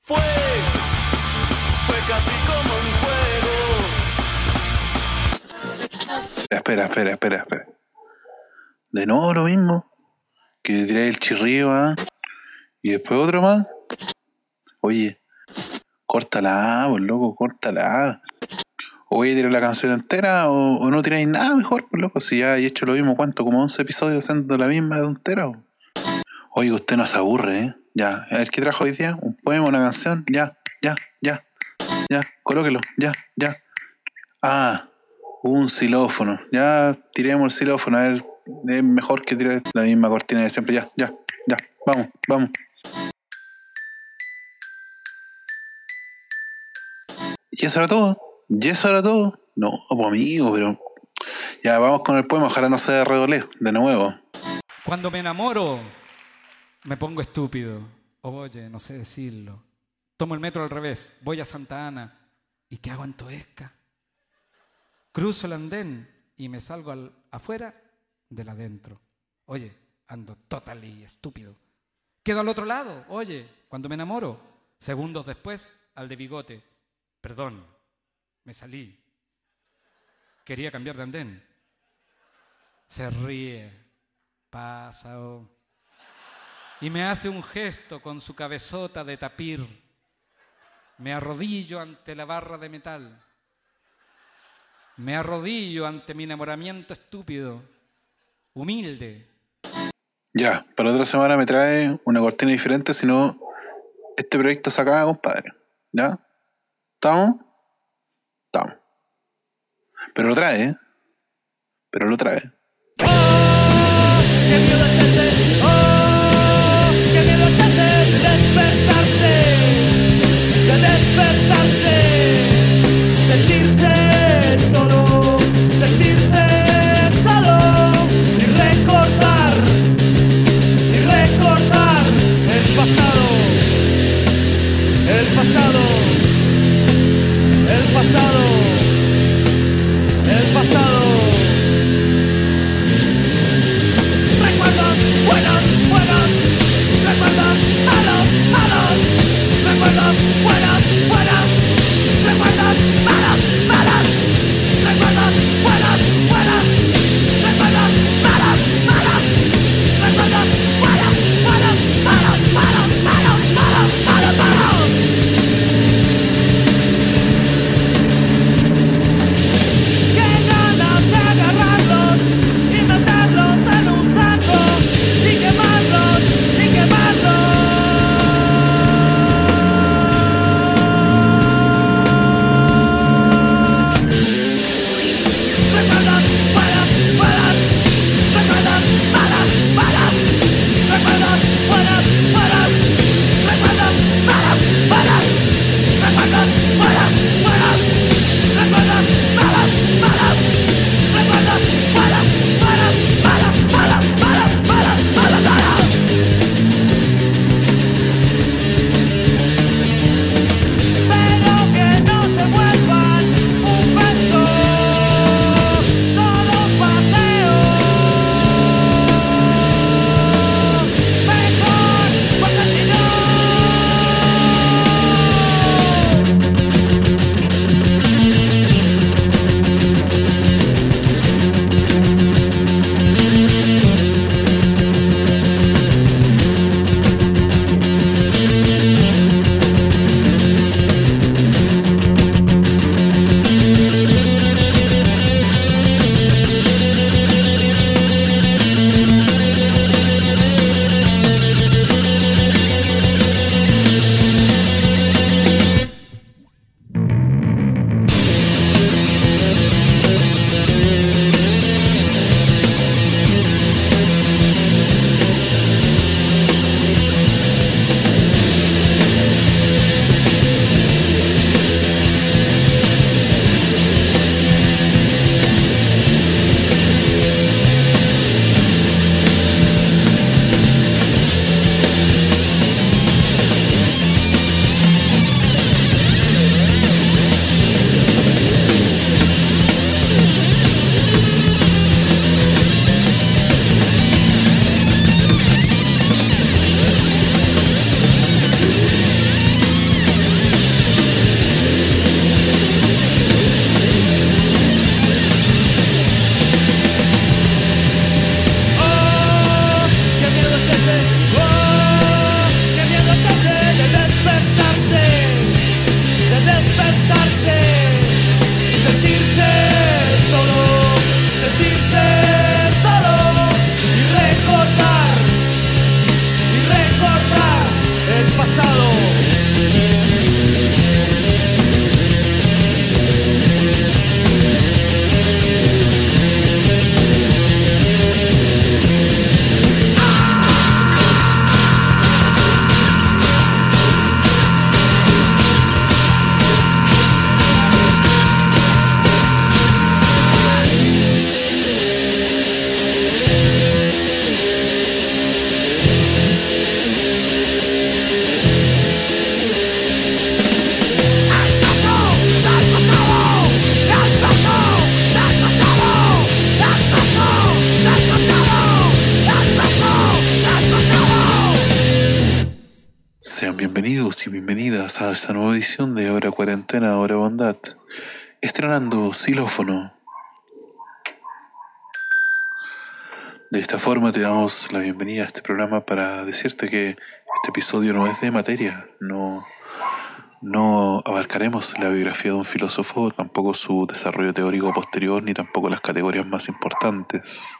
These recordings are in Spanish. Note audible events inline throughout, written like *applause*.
Fue, fue casi como un juego. Espera, espera, espera, espera. De nuevo lo mismo. Que tiré el chirrío, ¿ah? Y después otro más. Oye, córtala, pues loco, córtala. O voy a tirar la canción entera o, o no tiráis nada mejor, pues loco. Si ya he hecho lo mismo, ¿cuánto? Como 11 episodios haciendo la misma tontera. po. Oye, usted no se aburre, ¿eh? Ya, a ver qué trajo hoy día. Un poema, una canción. Ya, ya, ya. Ya, colóquelo. Ya, ya. Ah, un xilófono. Ya tiremos el xilófono. A ver, es mejor que tirar la misma cortina de siempre. Ya, ya, ya. Vamos, vamos. ¿Y eso era todo? ¿Y eso era todo? No, pues amigo, pero. Ya, vamos con el poema. Ojalá no sea redolé. De nuevo. Cuando me enamoro, me pongo estúpido. Oye, no sé decirlo. Tomo el metro al revés, voy a Santa Ana. ¿Y qué hago en Toesca? Cruzo el andén y me salgo al, afuera del adentro. Oye, ando totally estúpido. Quedo al otro lado, oye, cuando me enamoro. Segundos después, al de bigote. Perdón, me salí. Quería cambiar de andén. Se ríe. Pasa. oh. Y me hace un gesto con su cabezota de tapir. Me arrodillo ante la barra de metal. Me arrodillo ante mi enamoramiento estúpido, humilde. Ya, para otra semana me trae una cortina diferente, si no, este proyecto se acaba, compadre. ¿Ya? ¿Estamos? Pero lo trae, ¿eh? Pero lo trae. ¡Oh! Forma te damos la bienvenida a este programa para decirte que este episodio no es de materia, no, no abarcaremos la biografía de un filósofo, tampoco su desarrollo teórico posterior, ni tampoco las categorías más importantes.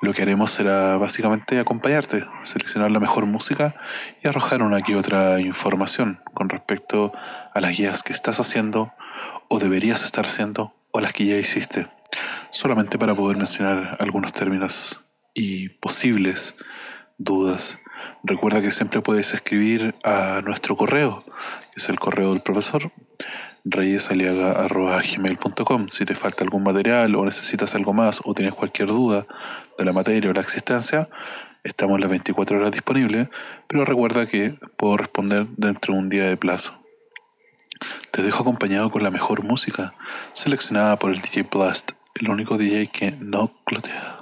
Lo que haremos será básicamente acompañarte, seleccionar la mejor música y arrojar una que otra información con respecto a las guías que estás haciendo o deberías estar haciendo o las que ya hiciste, solamente para poder mencionar algunos términos y posibles dudas. Recuerda que siempre puedes escribir a nuestro correo, que es el correo del profesor, reyesaliaga.gmail.com si te falta algún material o necesitas algo más o tienes cualquier duda de la materia o la existencia, estamos las 24 horas disponibles, pero recuerda que puedo responder dentro de un día de plazo. Te dejo acompañado con la mejor música, seleccionada por el DJ Blast, el único DJ que no clotea.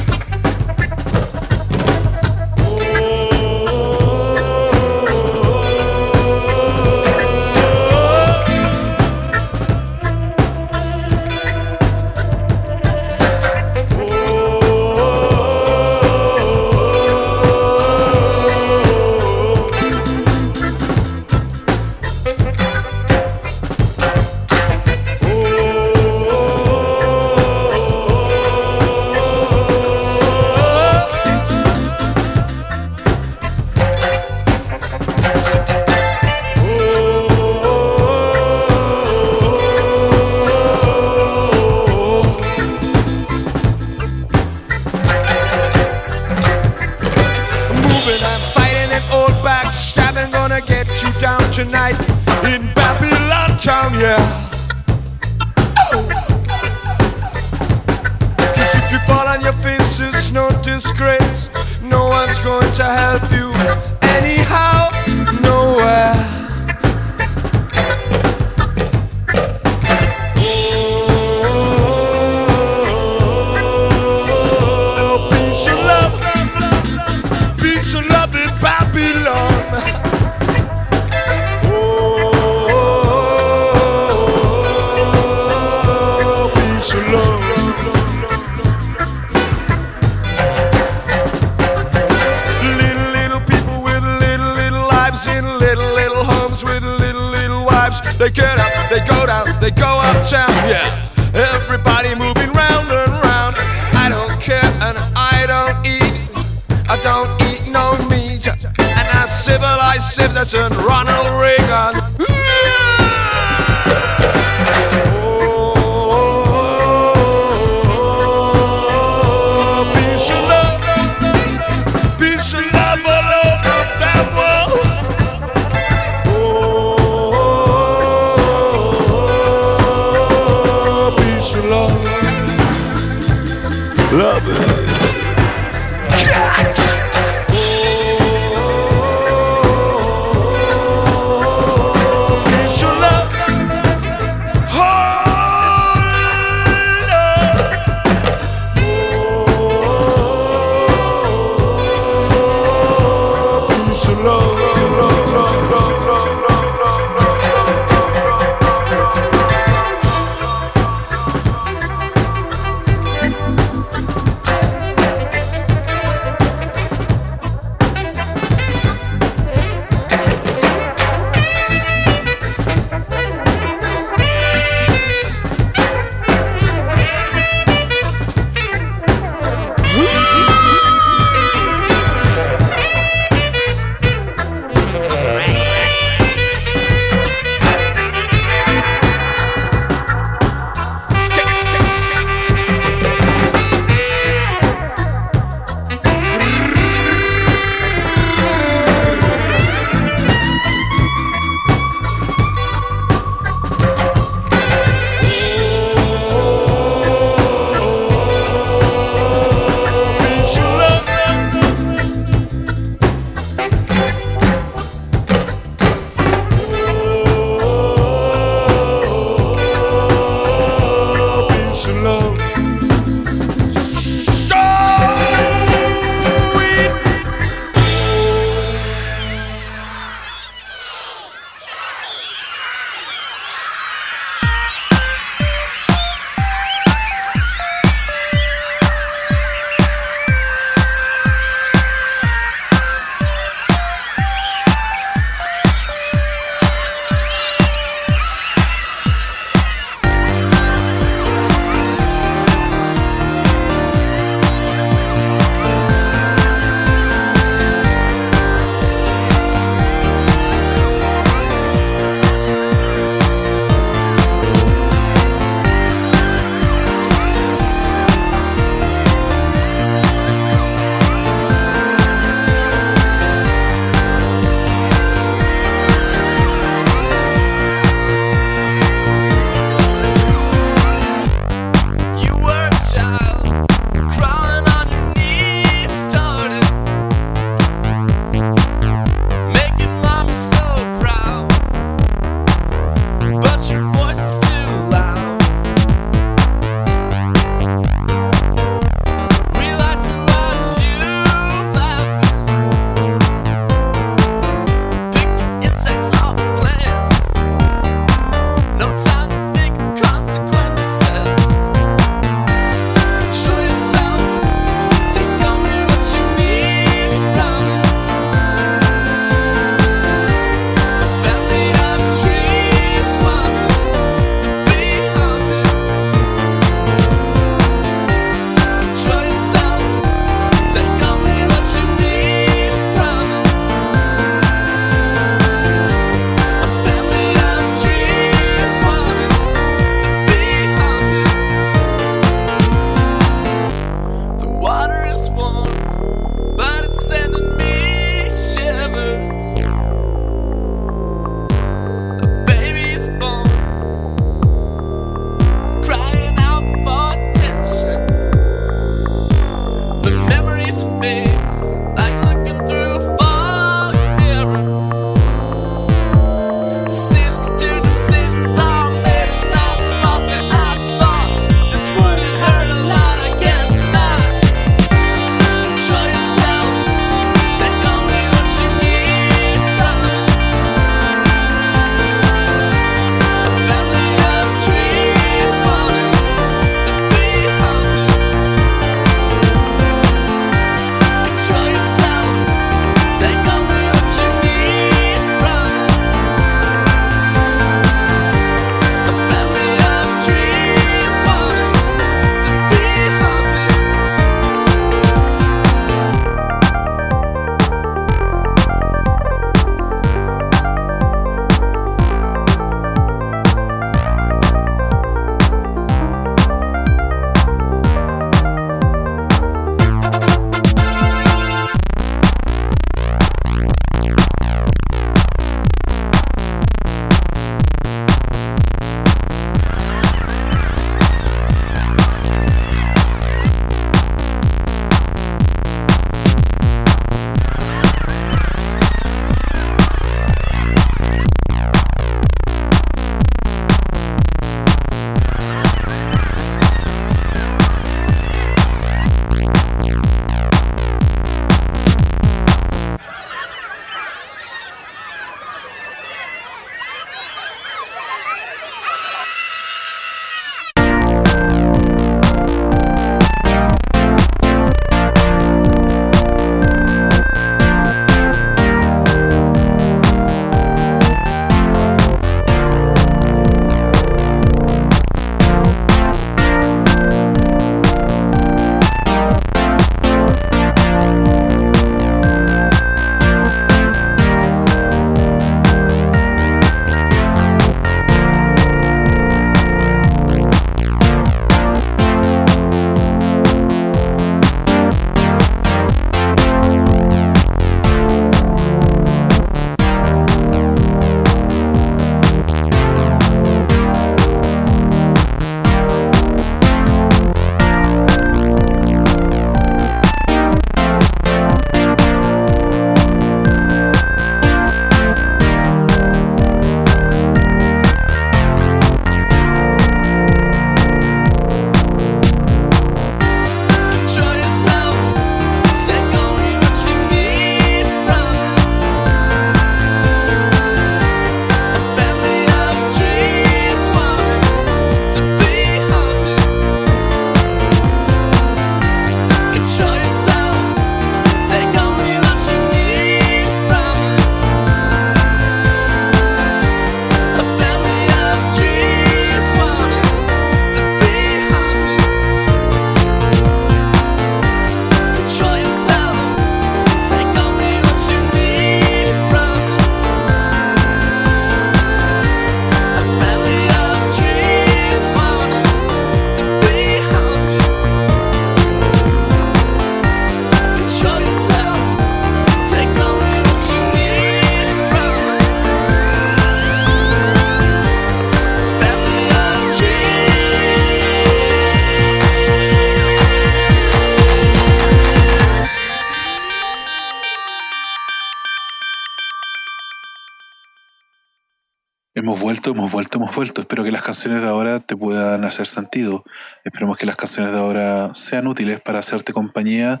Canciones de ahora te puedan hacer sentido. Esperemos que las canciones de ahora sean útiles para hacerte compañía,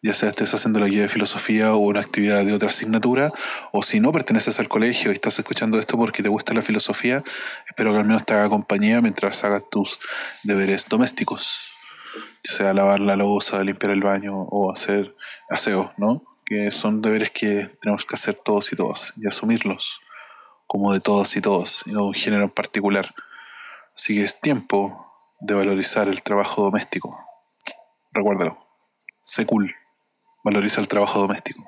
ya sea estés haciendo la guía de filosofía o una actividad de otra asignatura, o si no perteneces al colegio y estás escuchando esto porque te gusta la filosofía, espero que al menos te haga compañía mientras hagas tus deberes domésticos, ya sea lavar la losa, limpiar el baño o hacer aseo, ¿no? Que son deberes que tenemos que hacer todos y todas y asumirlos como de todos y todos, y no un género en particular. Así que es tiempo de valorizar el trabajo doméstico. Recuérdalo. Sé cool. Valoriza el trabajo doméstico.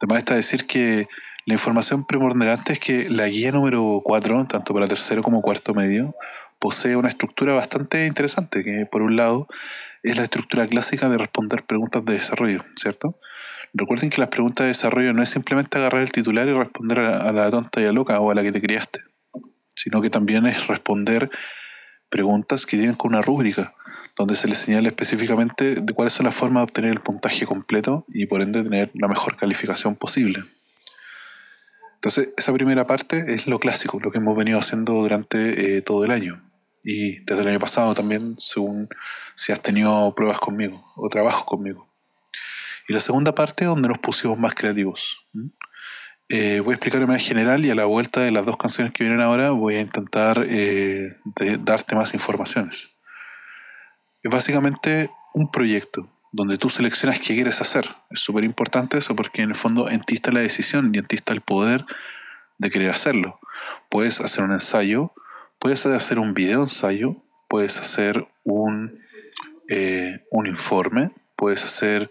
Además está decir que la información preponderante es que la guía número 4, tanto para tercero como cuarto medio, posee una estructura bastante interesante, que por un lado es la estructura clásica de responder preguntas de desarrollo, ¿cierto? Recuerden que las preguntas de desarrollo no es simplemente agarrar el titular y responder a, a la tonta y a loca o a la que te criaste, sino que también es responder preguntas que tienen con una rúbrica, donde se les señala específicamente de cuáles son las formas de obtener el puntaje completo y por ende tener la mejor calificación posible. Entonces, esa primera parte es lo clásico, lo que hemos venido haciendo durante eh, todo el año. Y desde el año pasado también, según si has tenido pruebas conmigo o trabajos conmigo. Y la segunda parte donde nos pusimos más creativos. Eh, voy a explicar de manera general y a la vuelta de las dos canciones que vienen ahora voy a intentar eh, de- darte más informaciones. Es básicamente un proyecto donde tú seleccionas qué quieres hacer. Es súper importante eso porque en el fondo en ti está la decisión y en ti está el poder de querer hacerlo. Puedes hacer un ensayo, puedes hacer un video ensayo, puedes hacer un, eh, un informe, puedes hacer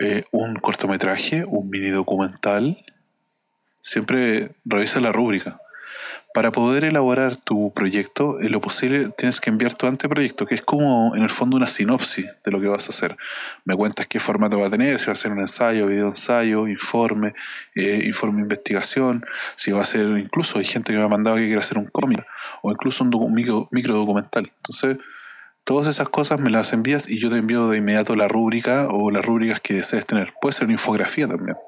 eh, un cortometraje, un mini documental. Siempre revisa la rúbrica. Para poder elaborar tu proyecto, en lo posible tienes que enviar tu anteproyecto, que es como en el fondo una sinopsis de lo que vas a hacer. Me cuentas qué formato va a tener, si va a ser un ensayo, video ensayo, informe, eh, informe de investigación, si va a ser, incluso hay gente que me ha mandado que quiere hacer un cómic o incluso un micro, micro documental. Entonces, todas esas cosas me las envías y yo te envío de inmediato la rúbrica o las rúbricas que desees tener. Puede ser una infografía también,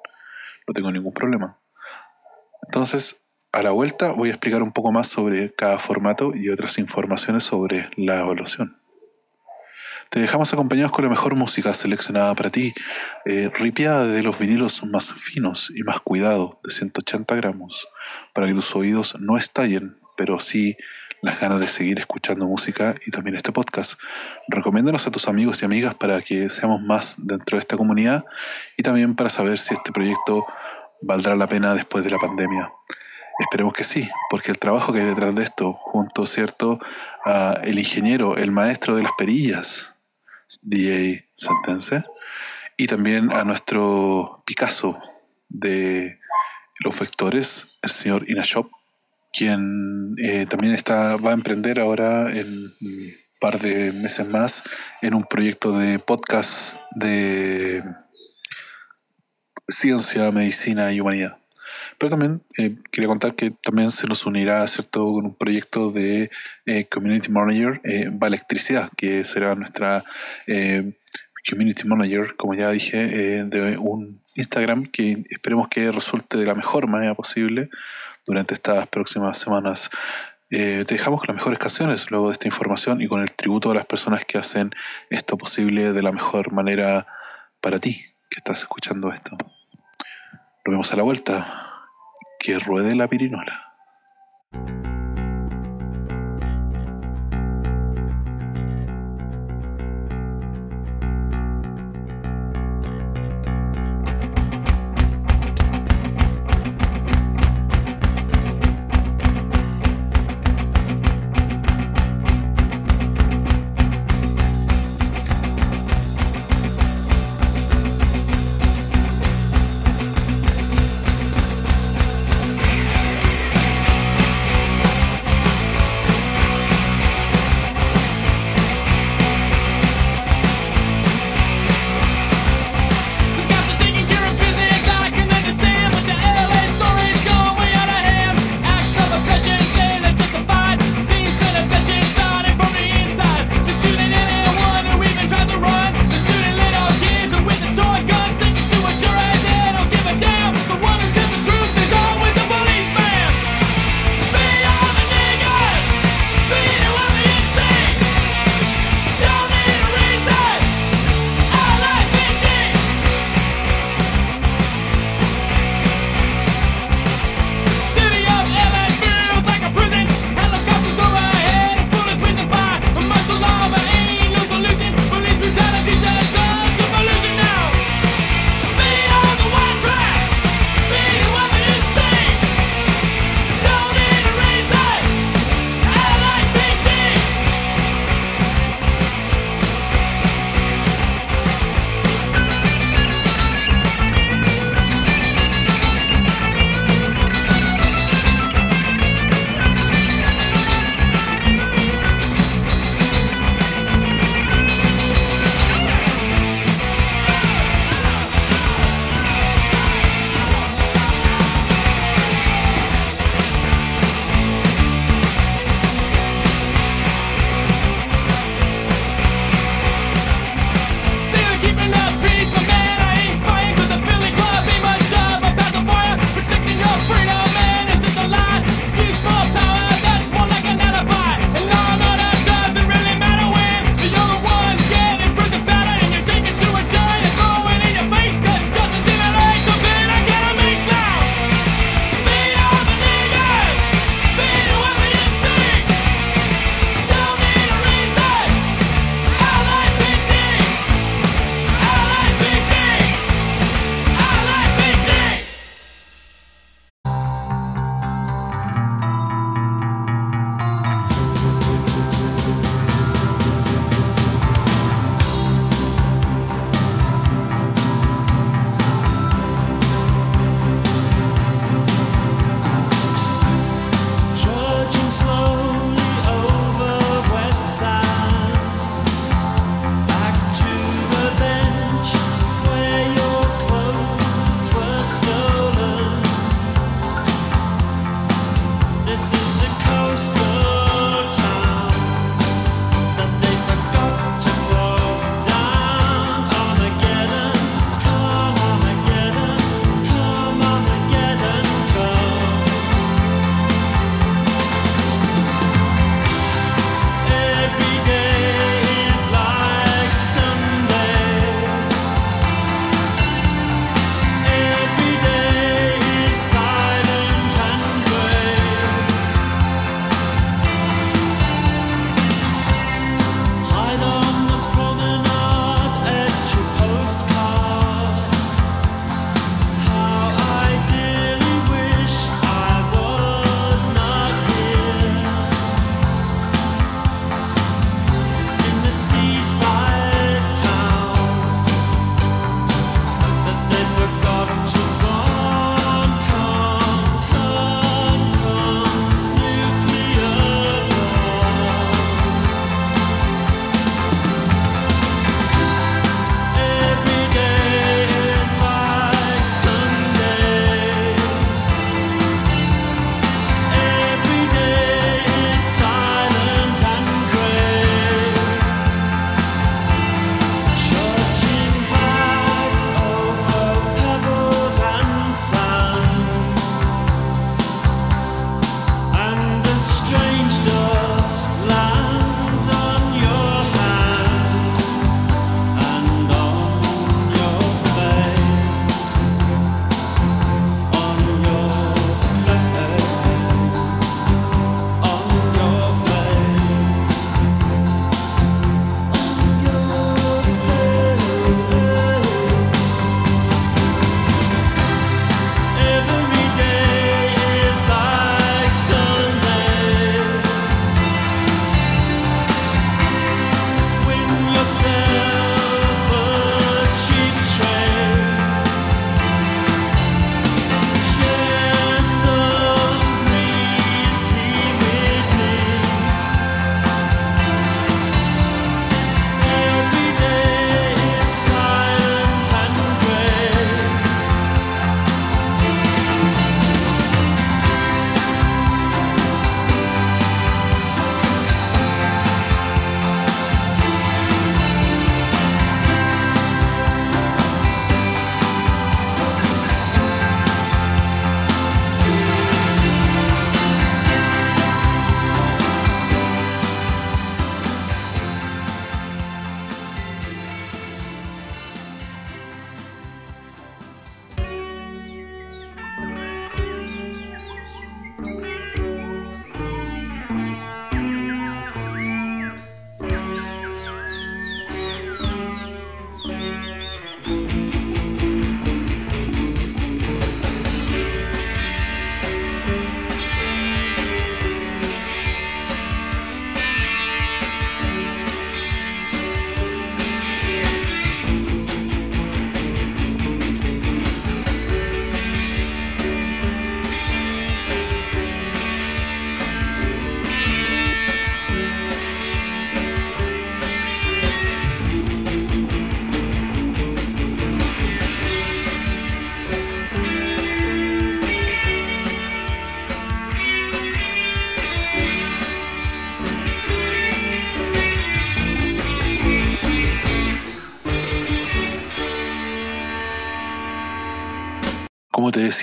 no tengo ningún problema. Entonces, a la vuelta voy a explicar un poco más sobre cada formato y otras informaciones sobre la evaluación. Te dejamos acompañados con la mejor música seleccionada para ti, eh, ripiada de los vinilos más finos y más cuidados, de 180 gramos, para que tus oídos no estallen, pero sí las ganas de seguir escuchando música y también este podcast. Recomiéndanos a tus amigos y amigas para que seamos más dentro de esta comunidad y también para saber si este proyecto valdrá la pena después de la pandemia. Esperemos que sí, porque el trabajo que hay detrás de esto, junto, ¿cierto?, a el ingeniero, el maestro de las perillas, DJ Sentence, y también a nuestro Picasso de los vectores, el señor Inashop, quien eh, también está, va a emprender ahora en un par de meses más en un proyecto de podcast de ciencia, medicina y humanidad. Pero también eh, quería contar que también se nos unirá, ¿cierto?, con un proyecto de eh, Community Manager, eh, va Electricidad, que será nuestra eh, Community Manager, como ya dije, eh, de un Instagram que esperemos que resulte de la mejor manera posible durante estas próximas semanas. Eh, te dejamos con las mejores canciones luego de esta información y con el tributo a las personas que hacen esto posible de la mejor manera para ti que estás escuchando esto. Nos vemos a la vuelta. Que ruede la pirinola.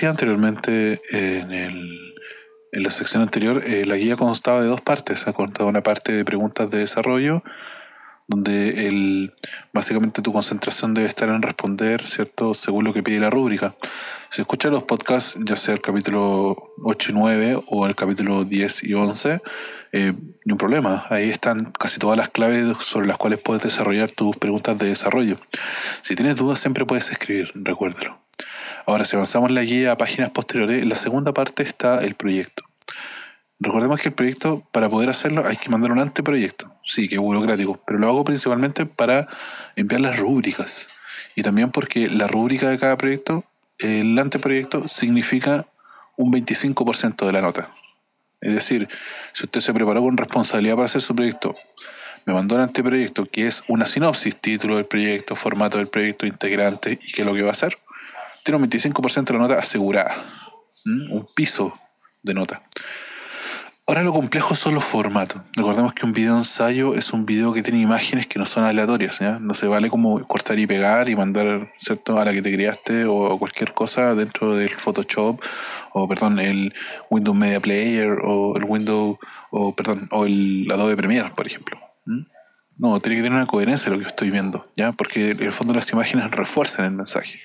Decía anteriormente en, el- en la sección anterior, eh, la guía constaba de dos partes. Ha constado una parte de preguntas de desarrollo, donde el, básicamente tu concentración debe estar en responder, ¿cierto?, según lo que pide la rúbrica. Si escuchas los podcasts, ya sea el capítulo 8 y 9 o el capítulo 10 y 11, eh, ni un problema. Ahí están casi todas las claves sobre las cuales puedes desarrollar tus preguntas de desarrollo. Si tienes dudas, siempre puedes escribir, recuérdalo. Ahora, si avanzamos la guía a páginas posteriores, en la segunda parte está el proyecto. Recordemos que el proyecto, para poder hacerlo, hay que mandar un anteproyecto. Sí, que es burocrático, pero lo hago principalmente para enviar las rúbricas. Y también porque la rúbrica de cada proyecto, el anteproyecto, significa un 25% de la nota. Es decir, si usted se preparó con responsabilidad para hacer su proyecto, me mandó un anteproyecto que es una sinopsis, título del proyecto, formato del proyecto, integrante y qué es lo que va a hacer, tiene un 25% de la nota asegurada. ¿Mm? Un piso de nota. Ahora lo complejo son los formatos. Recordemos que un video ensayo es un video que tiene imágenes que no son aleatorias, ¿ya? No se vale como cortar y pegar y mandar, ¿cierto?, a la que te creaste o cualquier cosa dentro del Photoshop o, perdón, el Windows Media Player o el Windows, o, perdón, o el Adobe Premiere, por ejemplo. ¿Mm? No, tiene que tener una coherencia lo que estoy viendo, ¿ya? Porque en el fondo las imágenes refuerzan el mensaje.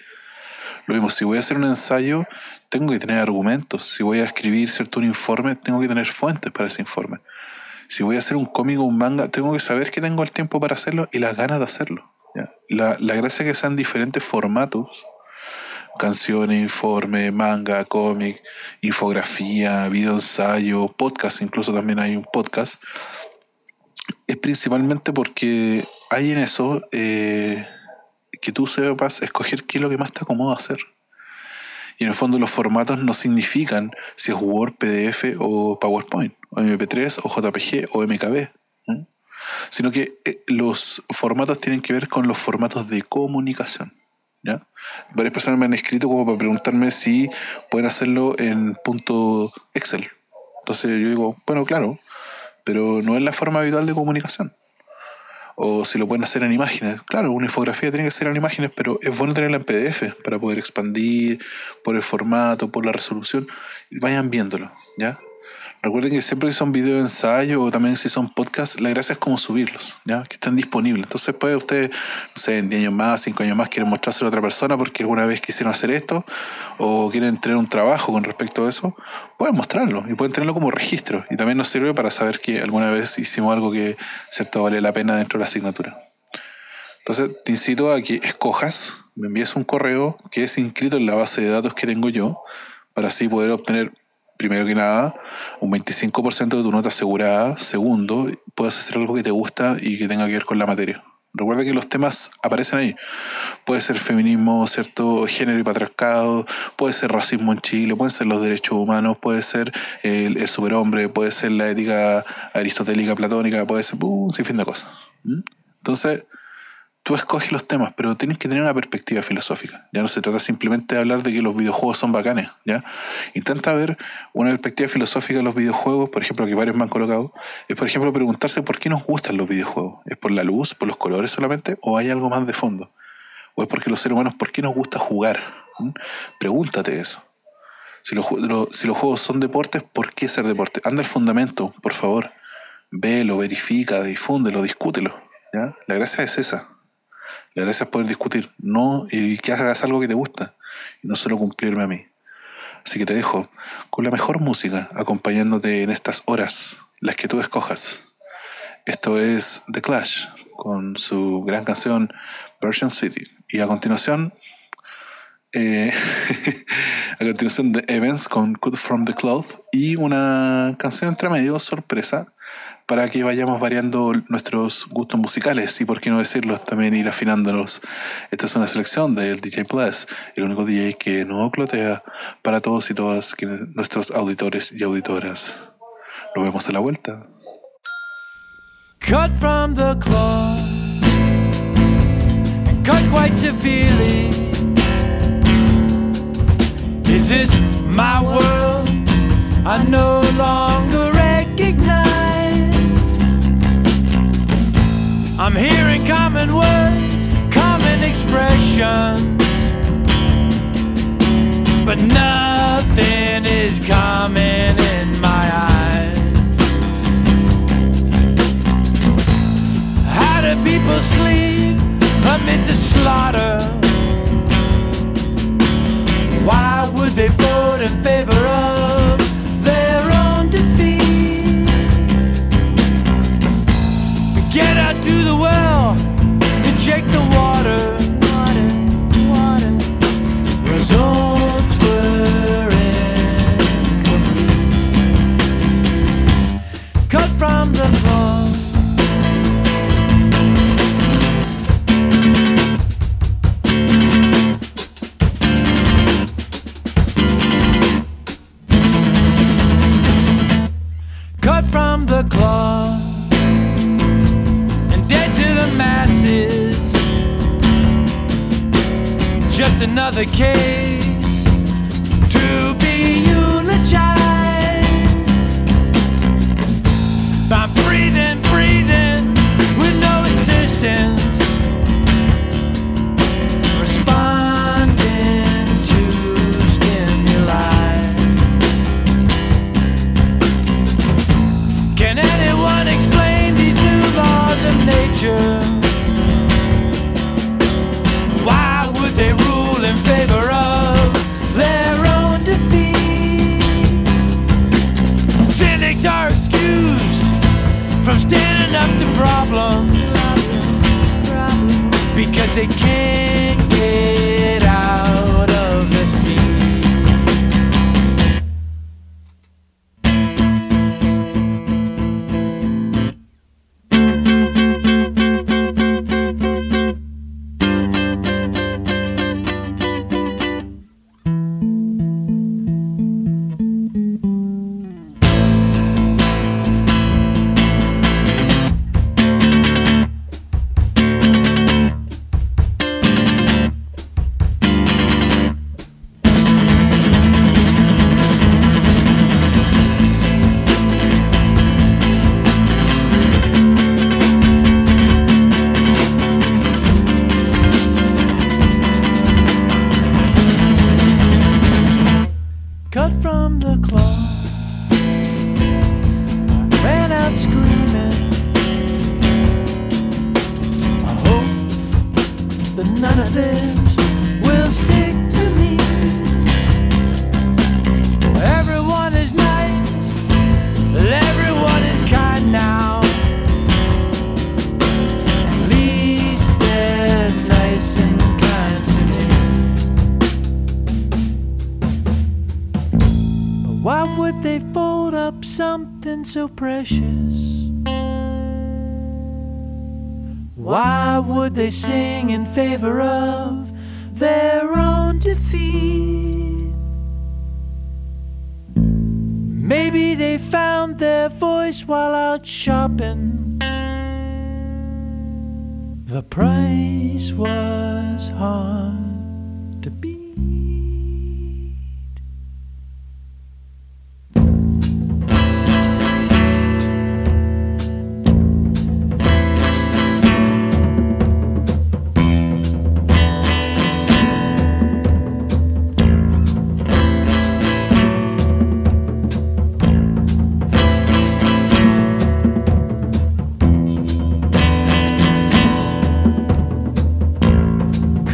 Lo mismo, si voy a hacer un ensayo, tengo que tener argumentos. Si voy a escribir cierto un informe, tengo que tener fuentes para ese informe. Si voy a hacer un cómic o un manga, tengo que saber que tengo el tiempo para hacerlo y las ganas de hacerlo. La, la gracia es que sean diferentes formatos. Canciones, informe, manga, cómic, infografía, video ensayo, podcast, incluso también hay un podcast. Es principalmente porque hay en eso eh, que tú sepas escoger qué es lo que más te acomoda hacer. Y en el fondo los formatos no significan si es Word, PDF o PowerPoint, o MP3 o JPG o MKB. ¿m? Sino que eh, los formatos tienen que ver con los formatos de comunicación. ¿ya? Varias personas me han escrito como para preguntarme si pueden hacerlo en punto Excel. Entonces yo digo, bueno, claro, pero no es la forma habitual de comunicación o si lo pueden hacer en imágenes. Claro, una infografía tiene que ser en imágenes, pero es bueno tenerla en PDF para poder expandir por el formato, por la resolución. Vayan viéndolo, ¿ya? Recuerden que siempre que son video de ensayo o también si son podcasts, la gracia es como subirlos, ¿ya? Que estén disponibles. Entonces puede usted, no sé, en 10 años más, 5 años más, quieren mostrárselo a otra persona porque alguna vez quisieron hacer esto o quieren tener un trabajo con respecto a eso, pueden mostrarlo y pueden tenerlo como registro. Y también nos sirve para saber que alguna vez hicimos algo que, cierto, vale la pena dentro de la asignatura. Entonces te incito a que escojas, me envíes un correo que es inscrito en la base de datos que tengo yo, para así poder obtener, primero que nada, un 25% de tu nota asegurada. Segundo, puedes hacer algo que te gusta y que tenga que ver con la materia. Recuerda que los temas aparecen ahí. Puede ser feminismo, cierto género y patriarcado, puede ser racismo en Chile, pueden ser los derechos humanos, puede ser el, superhombre, puede ser la ética aristotélica, platónica, puede ser uh, un sinfín de cosas. ¿Mm? Entonces, tú escoges los temas, pero tienes que tener una perspectiva filosófica. Ya no se trata simplemente de hablar de que los videojuegos son bacanes. ¿ya? Intenta ver una perspectiva filosófica de los videojuegos, por ejemplo, que varios me han colocado, es por ejemplo preguntarse por qué nos gustan los videojuegos. ¿Es por la luz, por los colores solamente, o hay algo más de fondo? ¿O es porque los seres humanos, por qué nos gusta jugar? ¿Mm? Pregúntate eso. Si los, si los juegos son deportes, ¿por qué ser deporte? Anda al fundamento, por favor. Velo, verifica, difúndelo, discútelo. ¿ya? La gracia es esa. La gracia es poder discutir, no y que hagas algo que te gusta y no solo cumplirme a mí. Así que te dejo con la mejor música acompañándote en estas horas, las que tú escojas. Esto es The Clash con su gran canción Version City. Y a continuación, eh, *laughs* a continuación de Evans con Cut from the Cloth y una canción entre medio sorpresa para que vayamos variando nuestros gustos musicales y por qué no decirlo también ir afinándolos. Esta es una selección del DJ Plus, el único DJ que no clotea para todos y todas nuestros auditores y auditoras. Nos vemos a la vuelta. cut from the cloth and cut quite severely. Is this my world? I no longer I'm hearing common words, common expressions, but nothing is common in my eyes. How do people sleep amidst the slaughter? Why would they vote in favor of? and dead to the masses. Just another case.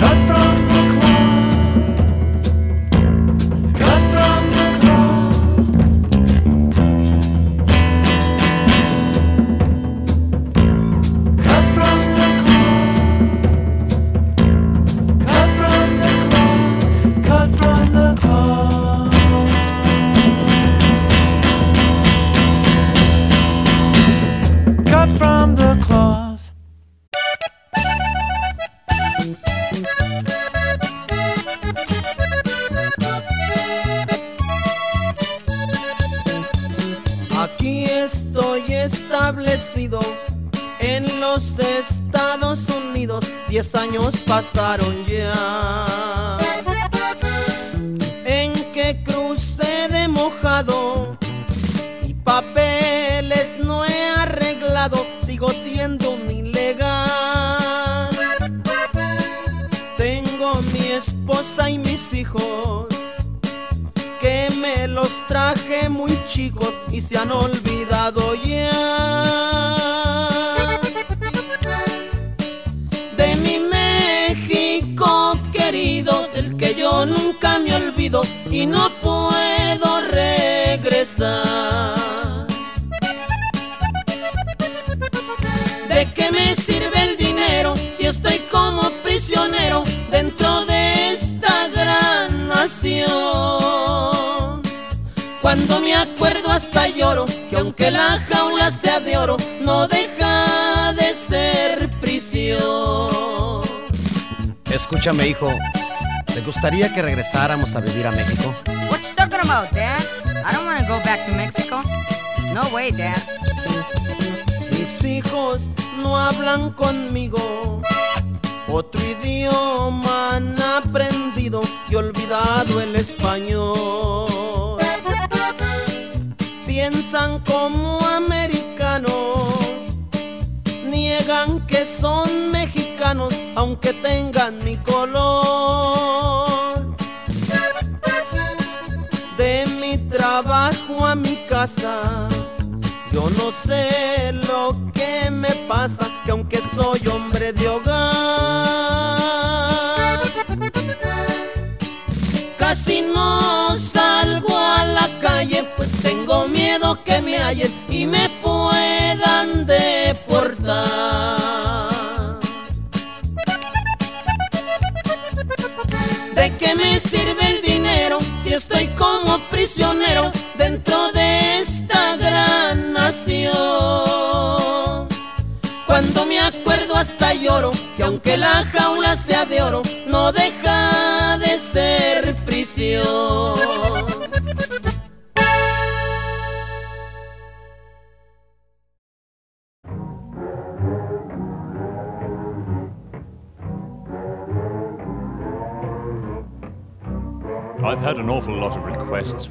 Cut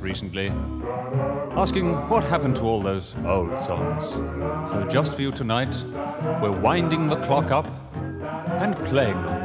recently, asking what happened to all those old songs. So, just for you tonight, we're winding the clock up and playing them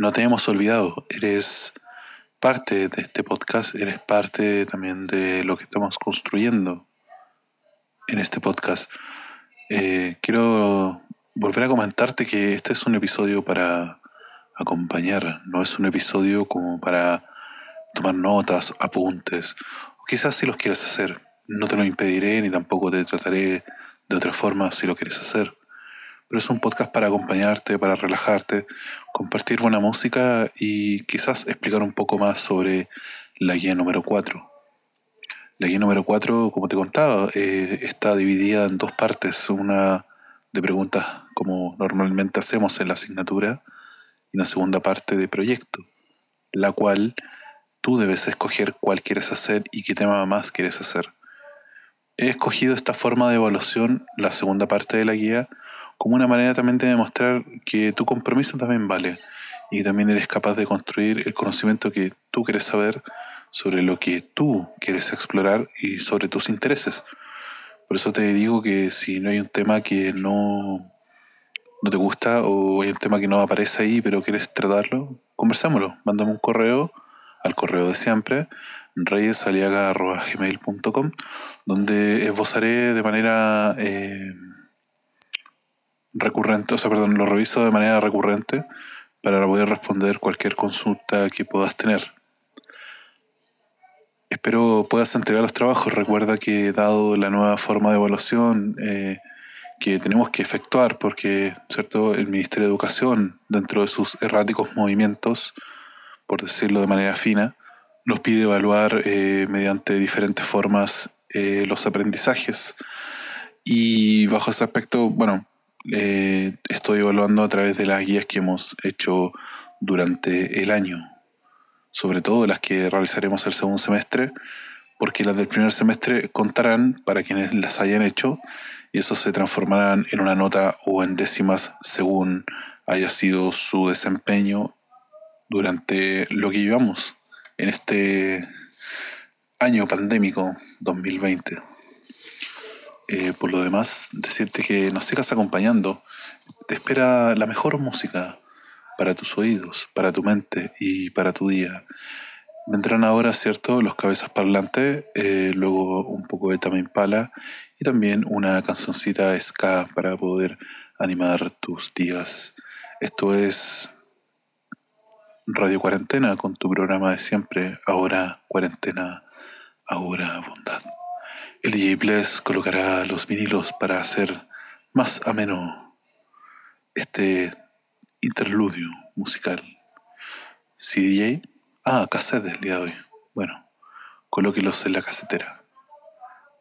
no te hemos olvidado. Eres parte de este podcast, eres parte también de lo que estamos construyendo en este podcast. Eh, quiero volver a comentarte que este es un episodio para acompañar, no es un episodio como para tomar notas, apuntes, o quizás si los quieres hacer. No te lo impediré ni tampoco te trataré de otra forma si lo quieres hacer pero es un podcast para acompañarte, para relajarte, compartir buena música y quizás explicar un poco más sobre la guía número 4. La guía número 4, como te contaba, eh, está dividida en dos partes, una de preguntas como normalmente hacemos en la asignatura y una segunda parte de proyecto, la cual tú debes escoger cuál quieres hacer y qué tema más quieres hacer. He escogido esta forma de evaluación, la segunda parte de la guía, como una manera también de demostrar que tu compromiso también vale y también eres capaz de construir el conocimiento que tú quieres saber sobre lo que tú quieres explorar y sobre tus intereses. Por eso te digo que si no hay un tema que no, no te gusta o hay un tema que no aparece ahí pero quieres tratarlo, conversámoslo. Mándame un correo al correo de siempre, reyesaliaga.gmail.com, donde esbozaré de manera... Eh, recurrente, o sea, perdón, lo reviso de manera recurrente para poder responder cualquier consulta que puedas tener. Espero puedas entregar los trabajos. Recuerda que dado la nueva forma de evaluación eh, que tenemos que efectuar, porque ¿cierto? el Ministerio de Educación, dentro de sus erráticos movimientos, por decirlo de manera fina, nos pide evaluar eh, mediante diferentes formas eh, los aprendizajes. Y bajo ese aspecto, bueno, eh, estoy evaluando a través de las guías que hemos hecho durante el año, sobre todo las que realizaremos el segundo semestre, porque las del primer semestre contarán para quienes las hayan hecho y eso se transformarán en una nota o en décimas según haya sido su desempeño durante lo que llevamos en este año pandémico 2020. Eh, por lo demás, decirte que nos sigas acompañando. Te espera la mejor música para tus oídos, para tu mente y para tu día. Vendrán ahora, ¿cierto?, los cabezas parlantes, eh, luego un poco de Tame Impala y también una cancioncita ska para poder animar tus días. Esto es Radio Cuarentena con tu programa de siempre, ahora cuarentena, ahora bondad. El DJ Bless colocará los vinilos para hacer más ameno este interludio musical. ¿Sí, DJ? Ah, cassette del día de hoy. Bueno, colóquelos en la casetera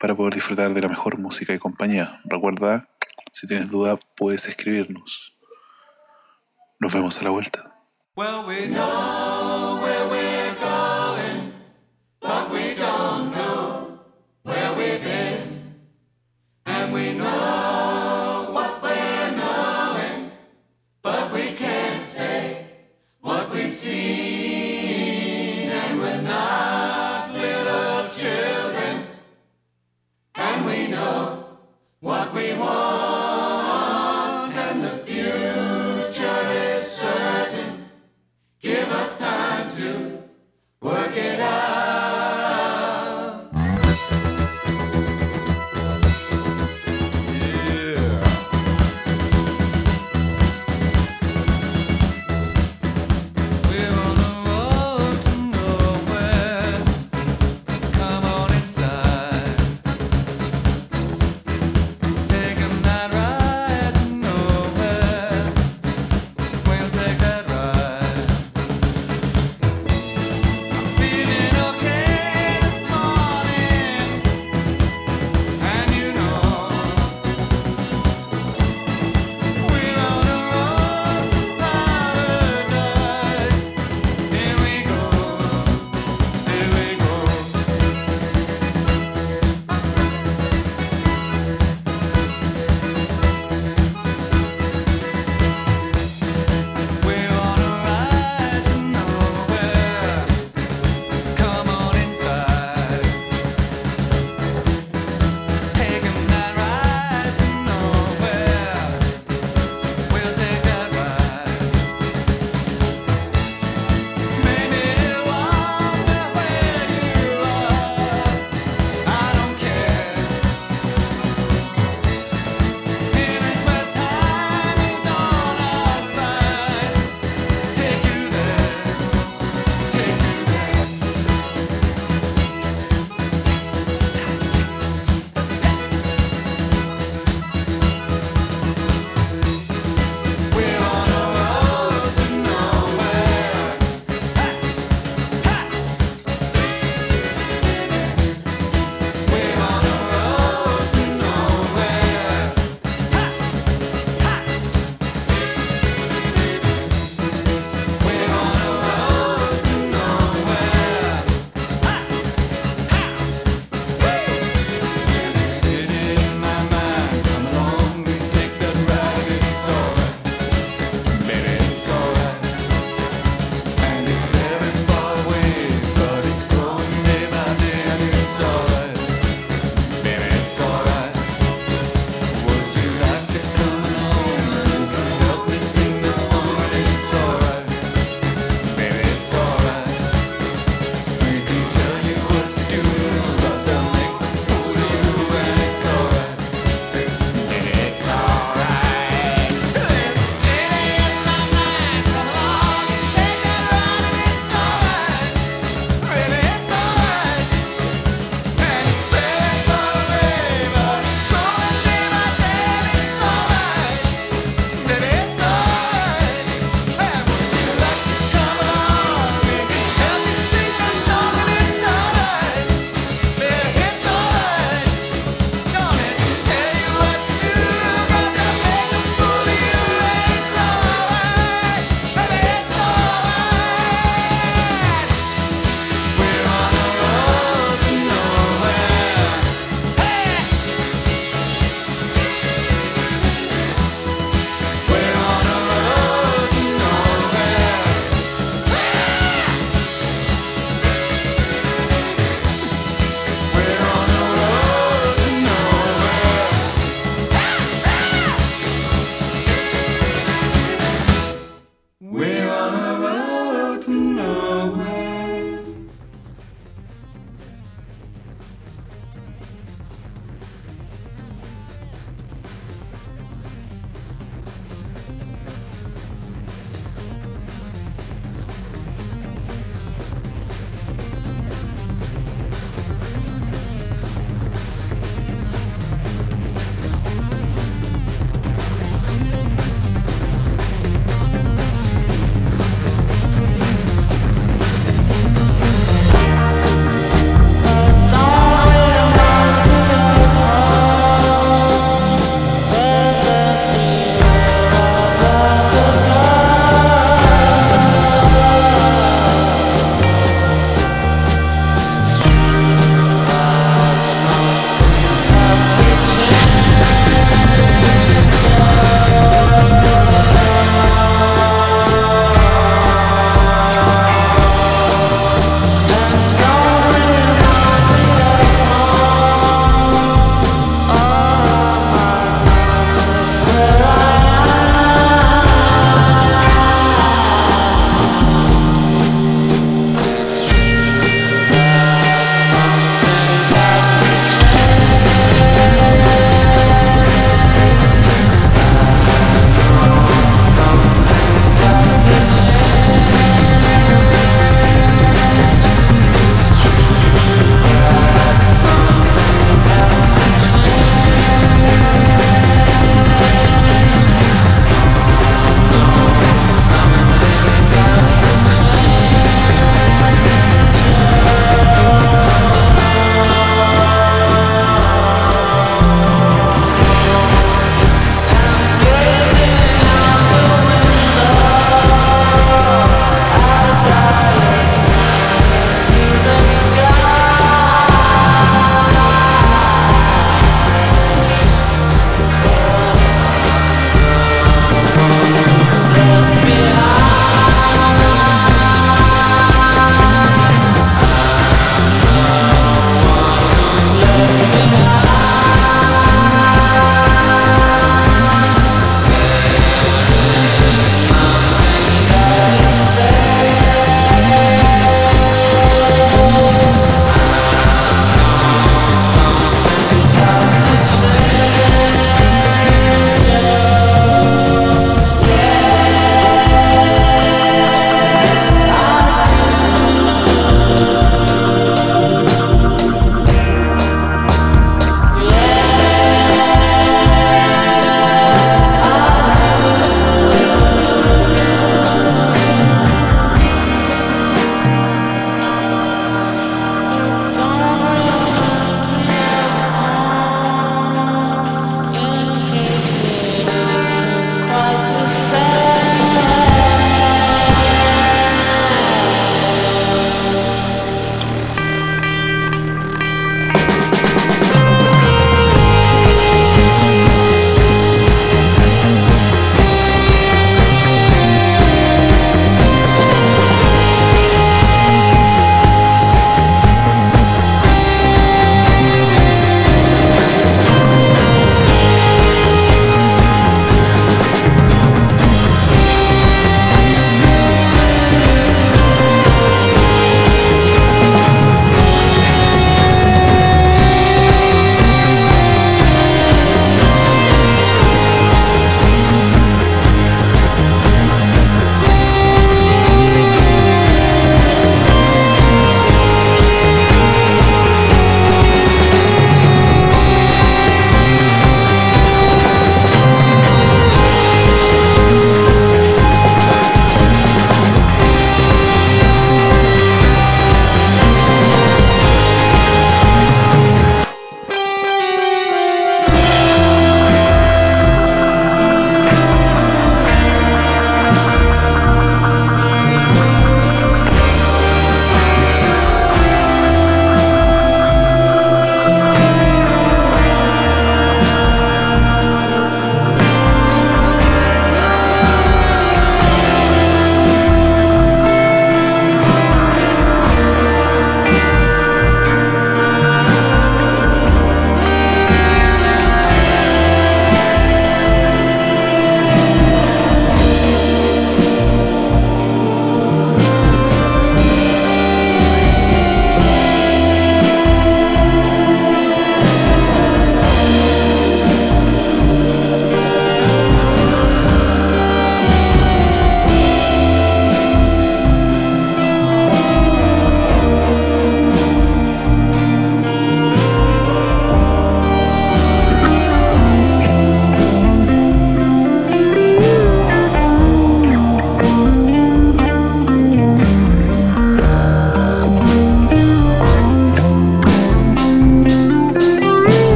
para poder disfrutar de la mejor música y compañía. Recuerda, si tienes duda, puedes escribirnos. Nos vemos a la vuelta.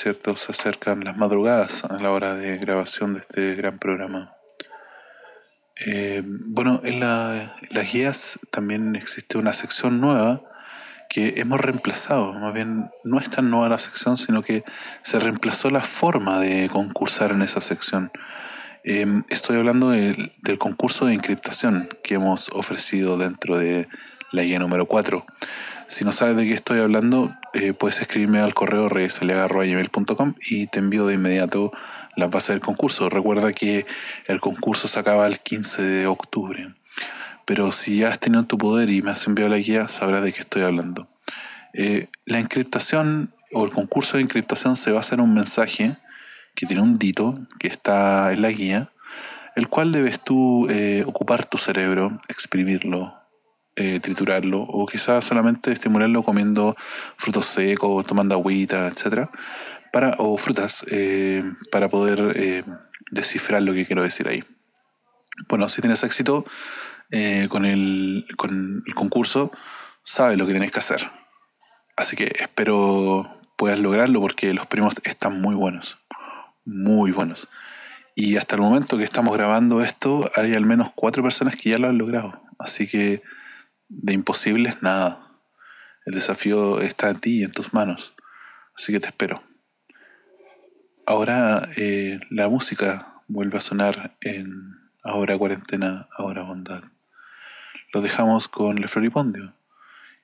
Cierto se acercan las madrugadas a la hora de grabación de este gran programa. Eh, bueno, en, la- las guías también existe una sección nueva que hemos reemplazado. Más bien, no es tan nueva la sección, sino que se reemplazó la forma de concursar en esa sección. Eh, estoy hablando del concurso de encriptación que hemos ofrecido dentro de la guía número 4. Si no sabes de qué estoy hablando, eh, puedes escribirme al correo regresaleaga.com y te envío de inmediato las bases del concurso. Recuerda que el concurso se acaba el 15 de octubre. Pero si ya has tenido en tu poder y me has enviado la guía, sabrás de qué estoy hablando. Eh, la encriptación o el concurso de encriptación se basa en un mensaje que tiene un dito que está en la guía, el cual debes tú eh, ocupar tu cerebro, exprimirlo, eh, triturarlo o quizás solamente estimularlo comiendo frutos secos, tomando agüita, etcétera, para o frutas eh, para poder eh, descifrar lo que quiero decir ahí. Bueno, si tienes éxito eh, con, el, con el concurso, sabes lo que tienes que hacer. Así que espero puedas lograrlo porque los primos están muy buenos. Muy buenos. Y hasta el momento que estamos grabando esto, hay al menos cuatro personas que ya lo han logrado. Así que de imposibles nada. El desafío está en ti y en tus manos. Así que te espero. Ahora eh, la música vuelve a sonar en Ahora Cuarentena, Ahora Bondad. Lo dejamos con Le Floripondio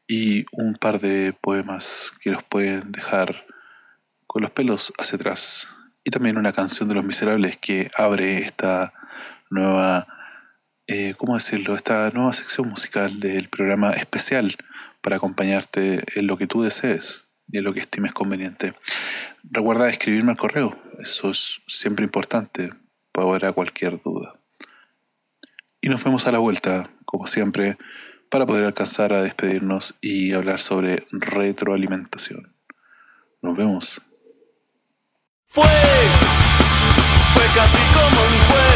y un par de poemas que los pueden dejar con los pelos hacia atrás. Y también una canción de Los Miserables que abre esta nueva eh, ¿cómo decirlo?, esta nueva sección musical del programa especial para acompañarte en lo que tú desees y en lo que estimes conveniente. Recuerda escribirme al correo, eso es siempre importante para cualquier duda. Y nos vemos a la vuelta, como siempre, para poder alcanzar a despedirnos y hablar sobre retroalimentación. Nos vemos. Fue, fue casi como un.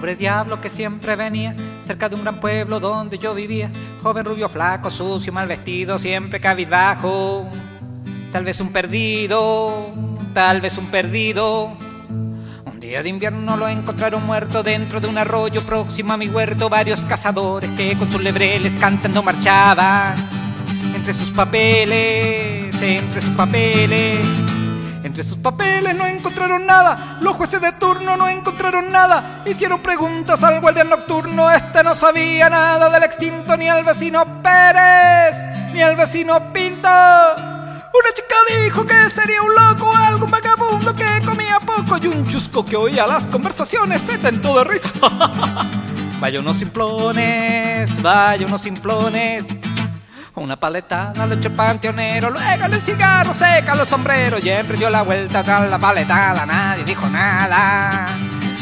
Pobre diablo que siempre venía cerca de un gran pueblo donde yo vivía. Joven, rubio, flaco, sucio, mal vestido, siempre cabizbajo. Tal vez un perdido, tal vez un perdido. Un día de invierno lo encontraron muerto dentro de un arroyo próximo a mi huerto. Varios cazadores que con sus lebreles cantando marchaban. Entre sus papeles, entre sus papeles. Entre sus papeles no encontraron nada, los jueces de turno no encontraron nada. Hicieron preguntas al guardia nocturno, este no sabía nada del extinto, ni al vecino Pérez, ni al vecino Pinto. Una chica dijo que sería un loco, algún vagabundo que comía poco y un chusco que oía las conversaciones se tentó de risa. *laughs* vaya unos simplones, vaya unos simplones. Una paletada le echó panteonero, luego el cigarro seca los sombreros y emprendió la vuelta tras la paletada. Nadie dijo nada,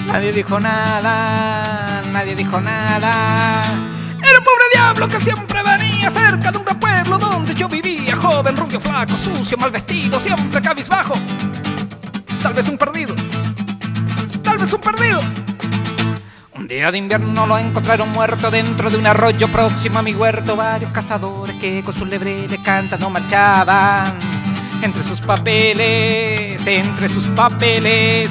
nadie dijo nada, nadie dijo nada. Era un pobre diablo que siempre venía cerca de un gran pueblo donde yo vivía. Joven, rubio, flaco, sucio, mal vestido, siempre cabizbajo. Tal vez un perdido, tal vez un perdido. Un día de invierno lo encontraron muerto dentro de un arroyo próximo a mi huerto. Varios cazadores que con sus lebreles cantando marchaban. Entre sus papeles, entre sus papeles.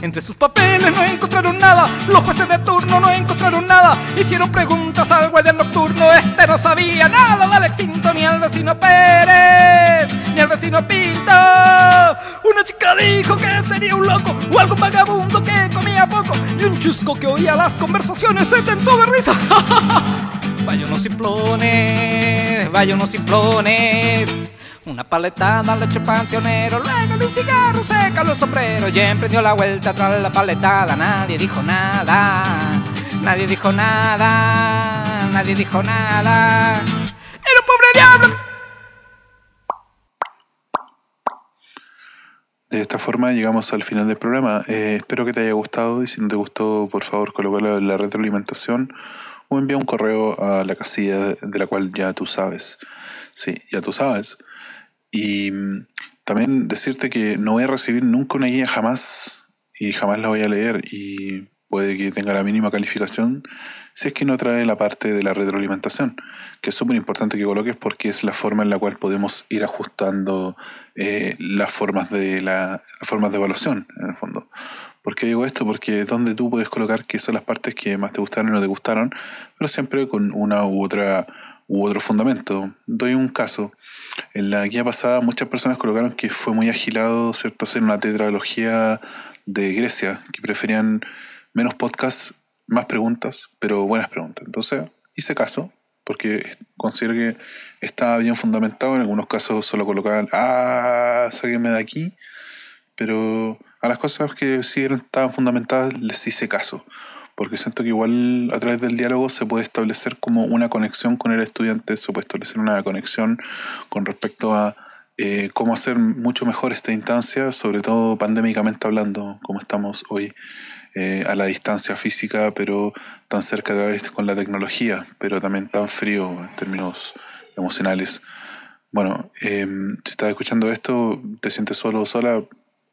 Entre sus papeles no encontraron nada, los jueces de turno no encontraron nada. Hicieron preguntas al guardia nocturno, este no sabía nada del extinto, ni al vecino Pérez, ni al vecino Pinto. Una chica dijo que sería un loco o algún vagabundo que comía poco. Y un chusco que oía las conversaciones se tentó de risa. *laughs* vaya unos simplones, vaya unos simplones. Una paletada le echó panteonero, luego de un cigarro seca los sombreros y emprendió la vuelta tras la paletada. Nadie dijo nada, nadie dijo nada, nadie dijo nada. Era un pobre diablo. De esta forma llegamos al final del programa. Eh, espero que te haya gustado y si no te gustó, por favor, colócalo en la retroalimentación o envía un correo a la casilla de, la cual ya tú sabes. Sí, ya tú sabes. Y mm, también decirte que no voy a recibir nunca una guía jamás y jamás la voy a leer y puede que tenga la mínima calificación si es que no trae la parte de la retroalimentación, que es súper importante que coloques porque es la forma en la cual podemos ir ajustando eh, las formas de la las formas de evaluación, en el fondo. ¿Por qué digo esto? Porque donde tú puedes colocar que son las partes que más te gustaron y no te gustaron, pero siempre con una u otra u otro fundamento. Doy un caso. En la guía pasada muchas personas colocaron que fue muy agilado ¿cierto? hacer una tetralogía de Grecia, que preferían menos podcasts, más preguntas, pero buenas preguntas. Entonces hice caso, porque considero que estaba bien fundamentado. En algunos casos solo colocaban, ah, sáquenme de aquí, pero a las cosas que sí eran- estaban fundamentadas les hice caso porque siento que igual a través del diálogo se puede establecer como una conexión con el estudiante, se puede establecer una conexión con respecto a eh, cómo hacer mucho mejor esta instancia, sobre todo pandémicamente hablando, como estamos hoy eh, a la distancia física, pero tan cerca la vez con la tecnología, pero también tan frío en términos emocionales. Bueno, eh, si estás escuchando esto, te sientes solo o sola,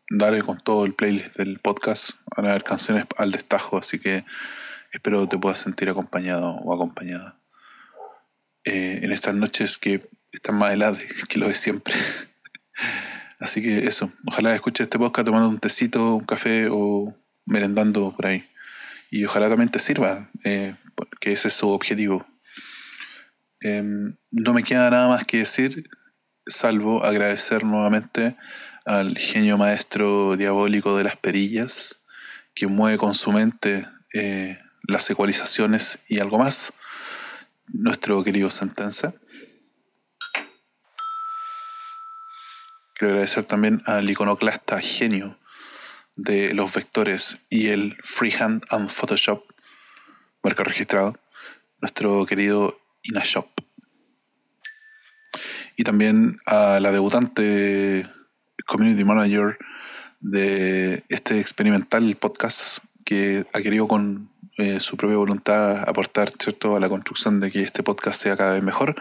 dale con todo el playlist del podcast. Van a haber canciones al destajo, así que espero te puedas sentir acompañado o acompañada. Eh, en estas noches que están más heladas que lo de siempre. *laughs* así que eso, ojalá escuches este podcast tomando un tecito, un café o merendando por ahí. Y ojalá también te sirva, eh, porque ese es su objetivo. Em, no me queda nada más que decir, salvo agradecer nuevamente al genio maestro diabólico de las perillas, que mueve con su mente eh, las ecualizaciones y algo más, nuestro querido Sentenza. Quiero agradecer también al iconoclasta genio de los vectores y el freehand and Photoshop, marca registrado, nuestro querido Inashop. Y también a la debutante community manager de este experimental podcast que ha querido con eh, su propia voluntad aportar ¿cierto? a la construcción de que este podcast sea cada vez mejor,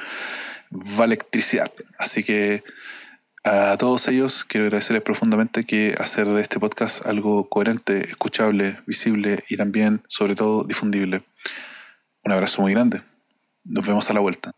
va electricidad. Así que a todos ellos quiero agradecerles profundamente que hacer de este podcast algo coherente, escuchable, visible y también, sobre todo, difundible. Un abrazo muy grande. Nos vemos a la vuelta.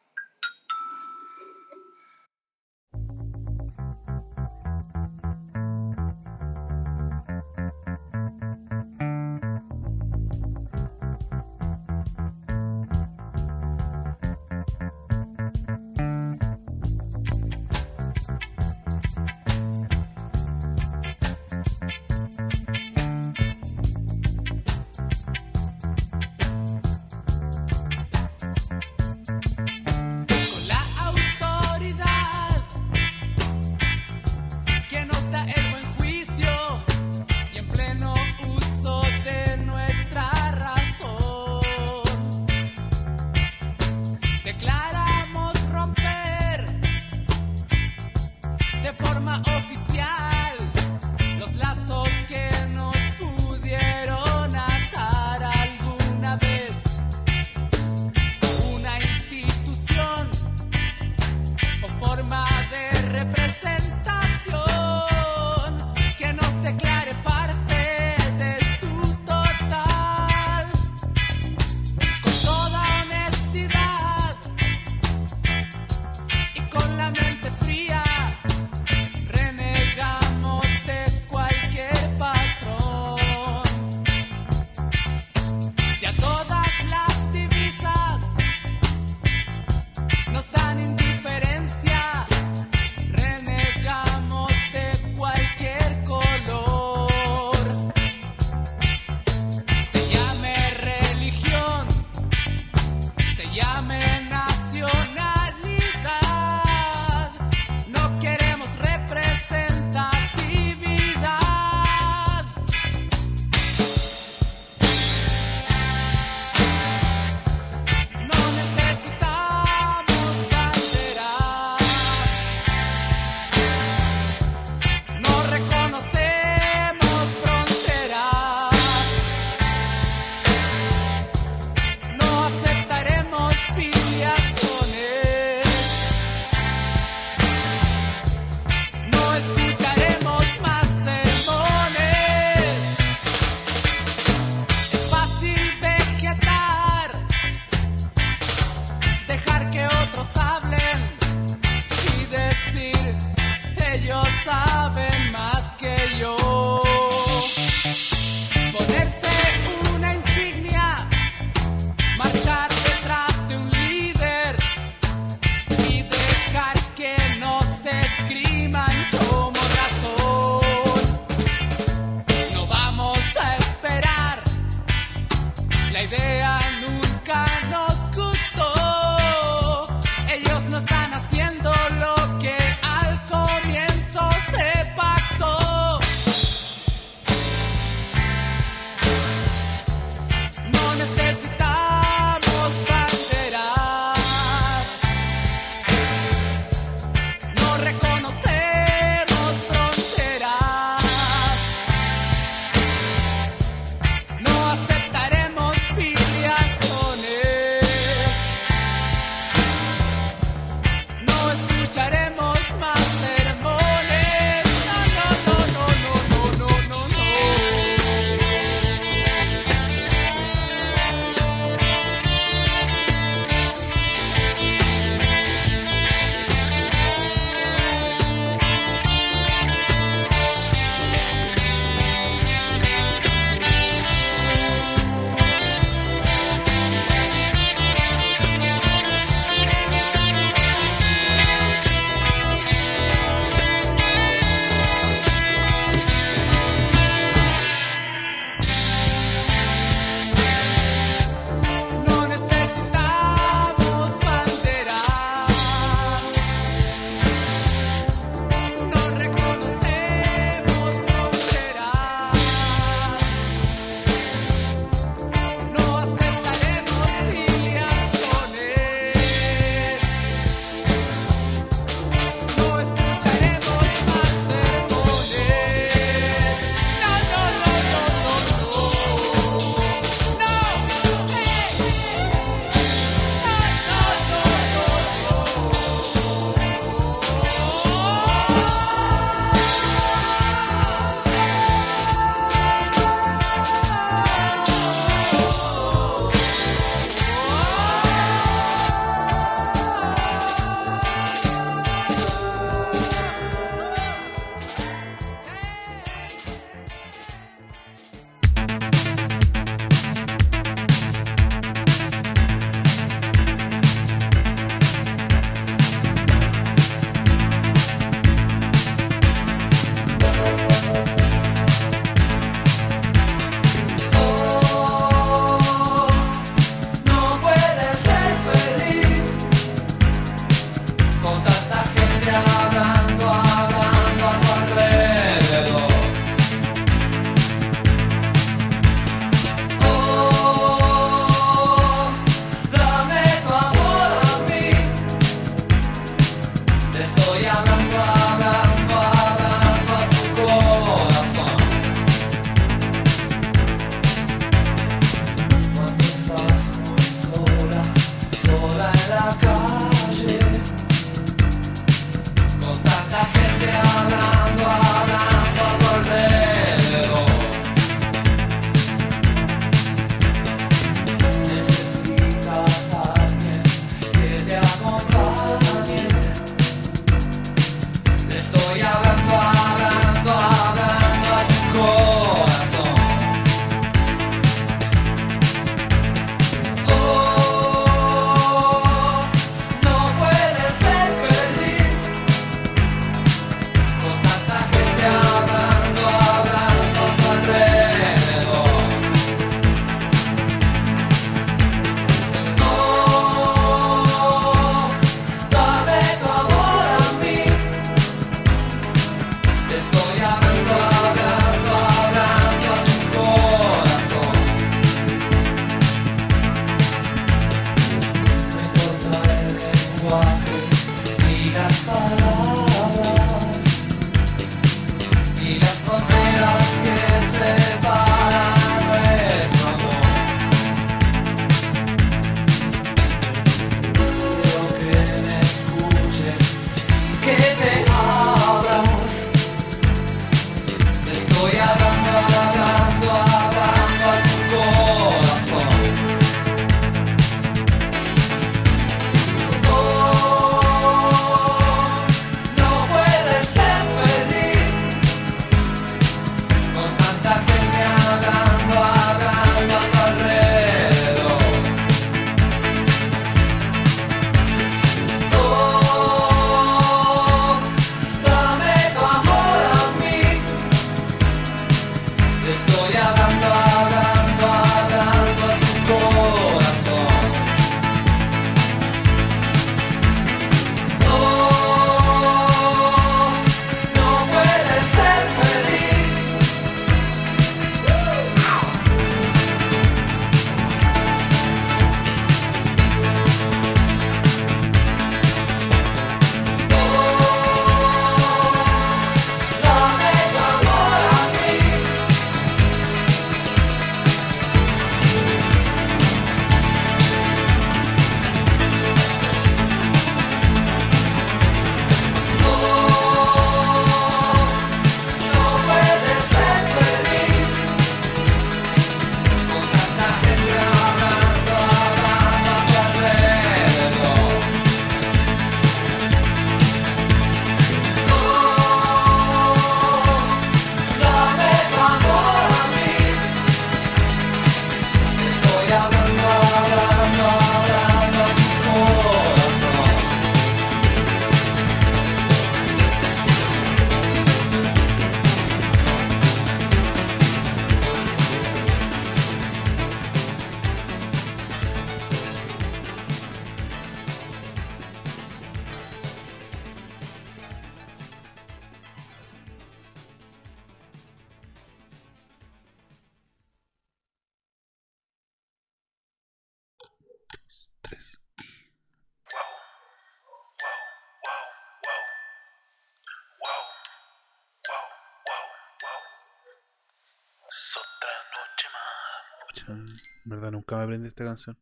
Nunca me aprendí esta canción.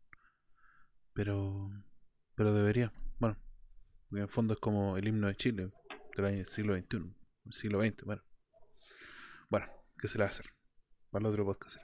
Pero. Pero debería. Bueno. Porque en el fondo es como el himno de Chile. Del año siglo XXI. El siglo XX, bueno. Bueno, ¿qué se le va a hacer? Para el otro podcast.